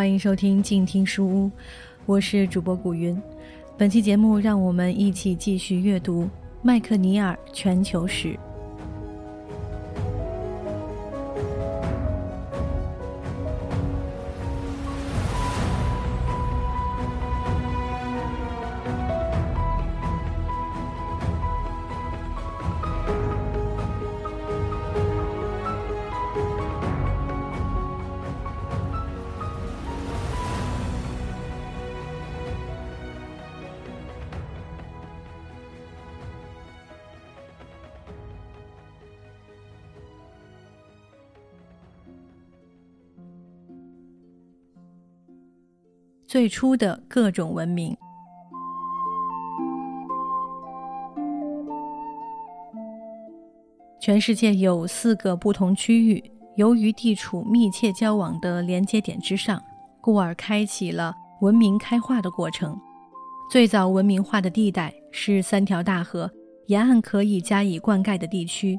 欢迎收听静听书屋，我是主播古云。本期节目，让我们一起继续阅读麦克尼尔全球史。最初的各种文明。全世界有四个不同区域，由于地处密切交往的连接点之上，故而开启了文明开化的过程。最早文明化的地带是三条大河沿岸可以加以灌溉的地区。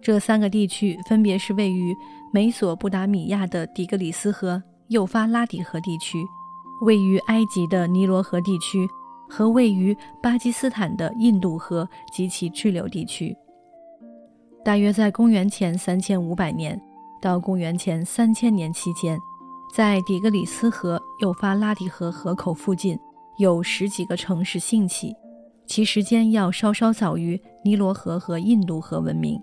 这三个地区分别是位于美索不达米亚的底格里斯河、幼发拉底河地区。位于埃及的尼罗河地区和位于巴基斯坦的印度河及其支流地区，大约在公元前三千五百年到公元前三千年期间，在底格里斯河、幼发拉底河河口附近有十几个城市兴起，其时间要稍稍早于尼罗河和印度河文明。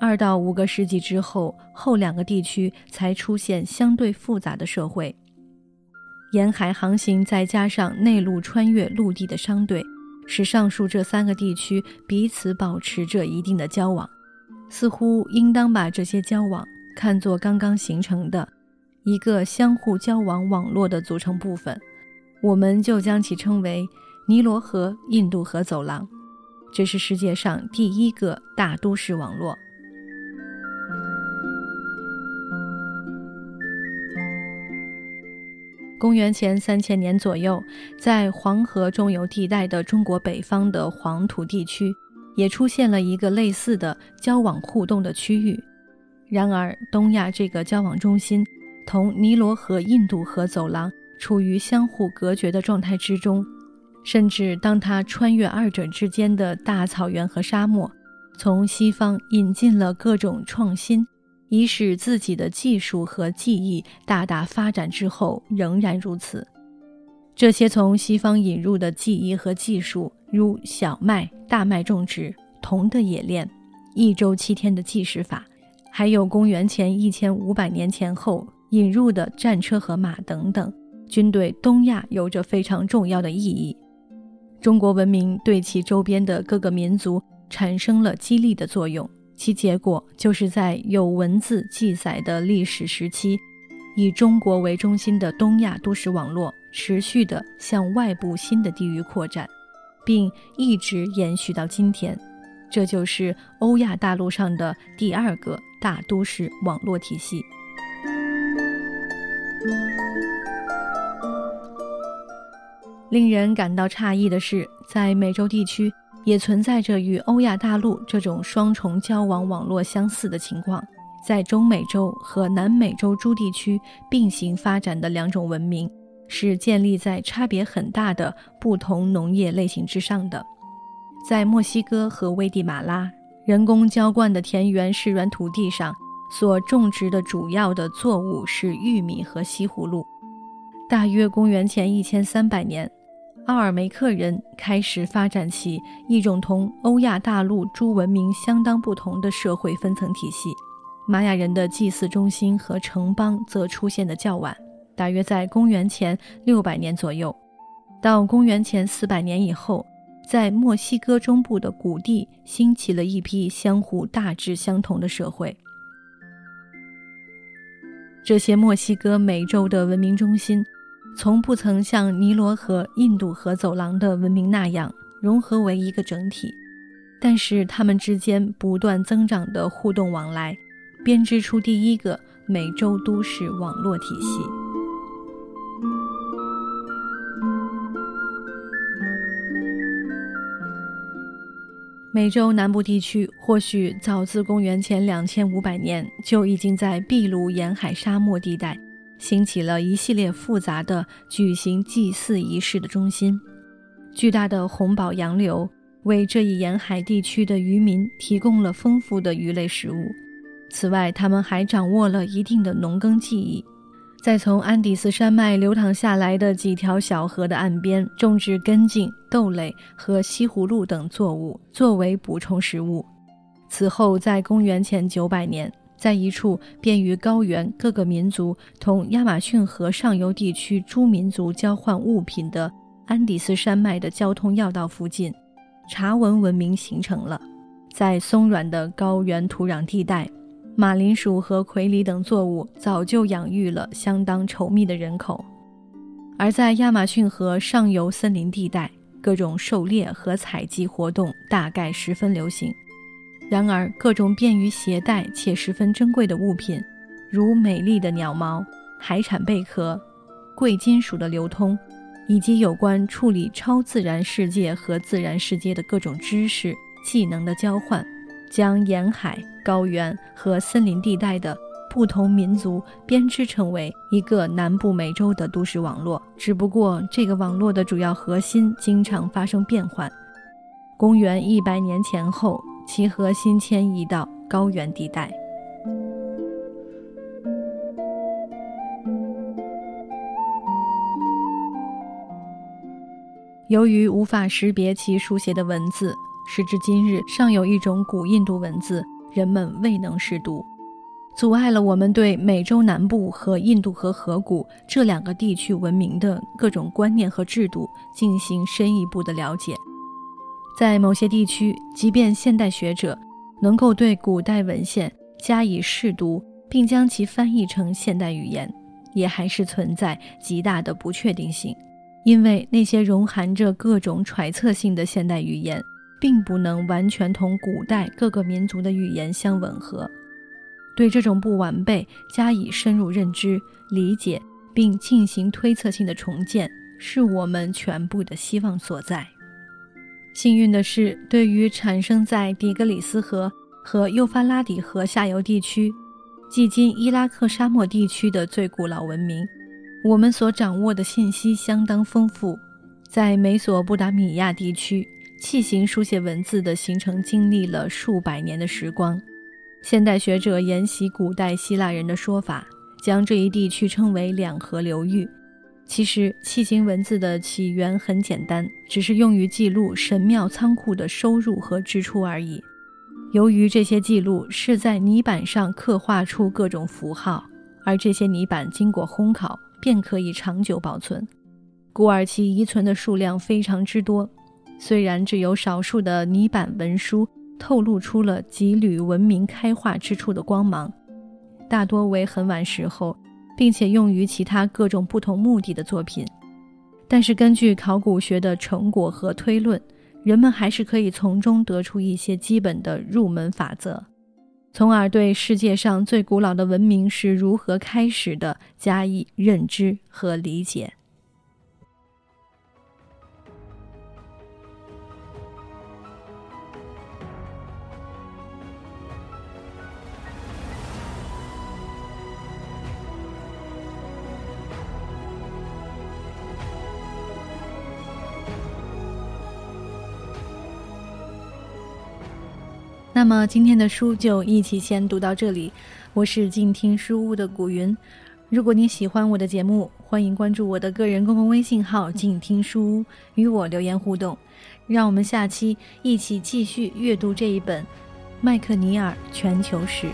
二到五个世纪之后，后两个地区才出现相对复杂的社会。沿海航行，再加上内陆穿越陆地的商队，使上述这三个地区彼此保持着一定的交往。似乎应当把这些交往看作刚刚形成的一个相互交往网络的组成部分，我们就将其称为尼罗河印度河走廊。这是世界上第一个大都市网络。公元前三千年左右，在黄河中游地带的中国北方的黄土地区，也出现了一个类似的交往互动的区域。然而，东亚这个交往中心同尼罗河、印度河走廊处于相互隔绝的状态之中，甚至当它穿越二者之间的大草原和沙漠，从西方引进了各种创新。以使自己的技术和技艺大大发展之后，仍然如此。这些从西方引入的技艺和技术，如小麦、大麦种植、铜的冶炼、一周七天的计时法，还有公元前一千五百年前后引入的战车和马等等，均对东亚有着非常重要的意义。中国文明对其周边的各个民族产生了激励的作用。其结果就是在有文字记载的历史时期，以中国为中心的东亚都市网络持续的向外部新的地域扩展，并一直延续到今天。这就是欧亚大陆上的第二个大都市网络体系。令人感到诧异的是，在美洲地区。也存在着与欧亚大陆这种双重交往网络相似的情况，在中美洲和南美洲诸地区并行发展的两种文明，是建立在差别很大的不同农业类型之上的。在墨西哥和危地马拉，人工浇灌的田园湿软土地上所种植的主要的作物是玉米和西葫芦。大约公元前一千三百年。阿尔梅克人开始发展起一种同欧亚大陆诸文明相当不同的社会分层体系。玛雅人的祭祀中心和城邦则出现的较晚，大约在公元前六百年左右。到公元前四百年以后，在墨西哥中部的谷地兴起了一批相互大致相同的社会。这些墨西哥美洲的文明中心。从不曾像尼罗河、印度河走廊的文明那样融合为一个整体，但是它们之间不断增长的互动往来，编织出第一个美洲都市网络体系。美洲南部地区或许早自公元前两千五百年就已经在秘鲁沿海沙漠地带。兴起了一系列复杂的举行祭祀仪式的中心。巨大的红宝洋流为这一沿海地区的渔民提供了丰富的鱼类食物。此外，他们还掌握了一定的农耕技艺。在从安第斯山脉流淌下来的几条小河的岸边种植根茎、豆类和西葫芦等作物，作为补充食物。此后，在公元前九百年，在一处便于高原各个民族同亚马逊河上游地区诸民族交换物品的安第斯山脉的交通要道附近，茶文文明形成了。在松软的高原土壤地带。马铃薯和葵梨等作物早就养育了相当稠密的人口，而在亚马逊河上游森林地带，各种狩猎和采集活动大概十分流行。然而，各种便于携带且十分珍贵的物品，如美丽的鸟毛、海产贝壳、贵金属的流通，以及有关处理超自然世界和自然世界的各种知识、技能的交换。将沿海、高原和森林地带的不同民族编织成为一个南部美洲的都市网络。只不过，这个网络的主要核心经常发生变换。公元一百年前后，其核心迁移到高原地带。由于无法识别其书写的文字。时至今日，尚有一种古印度文字，人们未能识读，阻碍了我们对美洲南部和印度河河谷这两个地区文明的各种观念和制度进行深一步的了解。在某些地区，即便现代学者能够对古代文献加以试读，并将其翻译成现代语言，也还是存在极大的不确定性，因为那些融含着各种揣测性的现代语言。并不能完全同古代各个民族的语言相吻合。对这种不完备加以深入认知、理解，并进行推测性的重建，是我们全部的希望所在。幸运的是，对于产生在底格里斯河和幼发拉底河下游地区，即今伊拉克沙漠地区的最古老文明，我们所掌握的信息相当丰富。在美索不达米亚地区。器形书写文字的形成经历了数百年的时光。现代学者沿袭古代希腊人的说法，将这一地区称为两河流域。其实，器形文字的起源很简单，只是用于记录神庙仓库的收入和支出而已。由于这些记录是在泥板上刻画出各种符号，而这些泥板经过烘烤便可以长久保存，故而其遗存的数量非常之多。虽然只有少数的泥板文书透露出了几缕文明开化之处的光芒，大多为很晚时候，并且用于其他各种不同目的的作品。但是，根据考古学的成果和推论，人们还是可以从中得出一些基本的入门法则，从而对世界上最古老的文明是如何开始的加以认知和理解。那么今天的书就一起先读到这里。我是静听书屋的古云。如果你喜欢我的节目，欢迎关注我的个人公共微信号“静听书屋”，与我留言互动。让我们下期一起继续阅读这一本《麦克尼尔全球史》。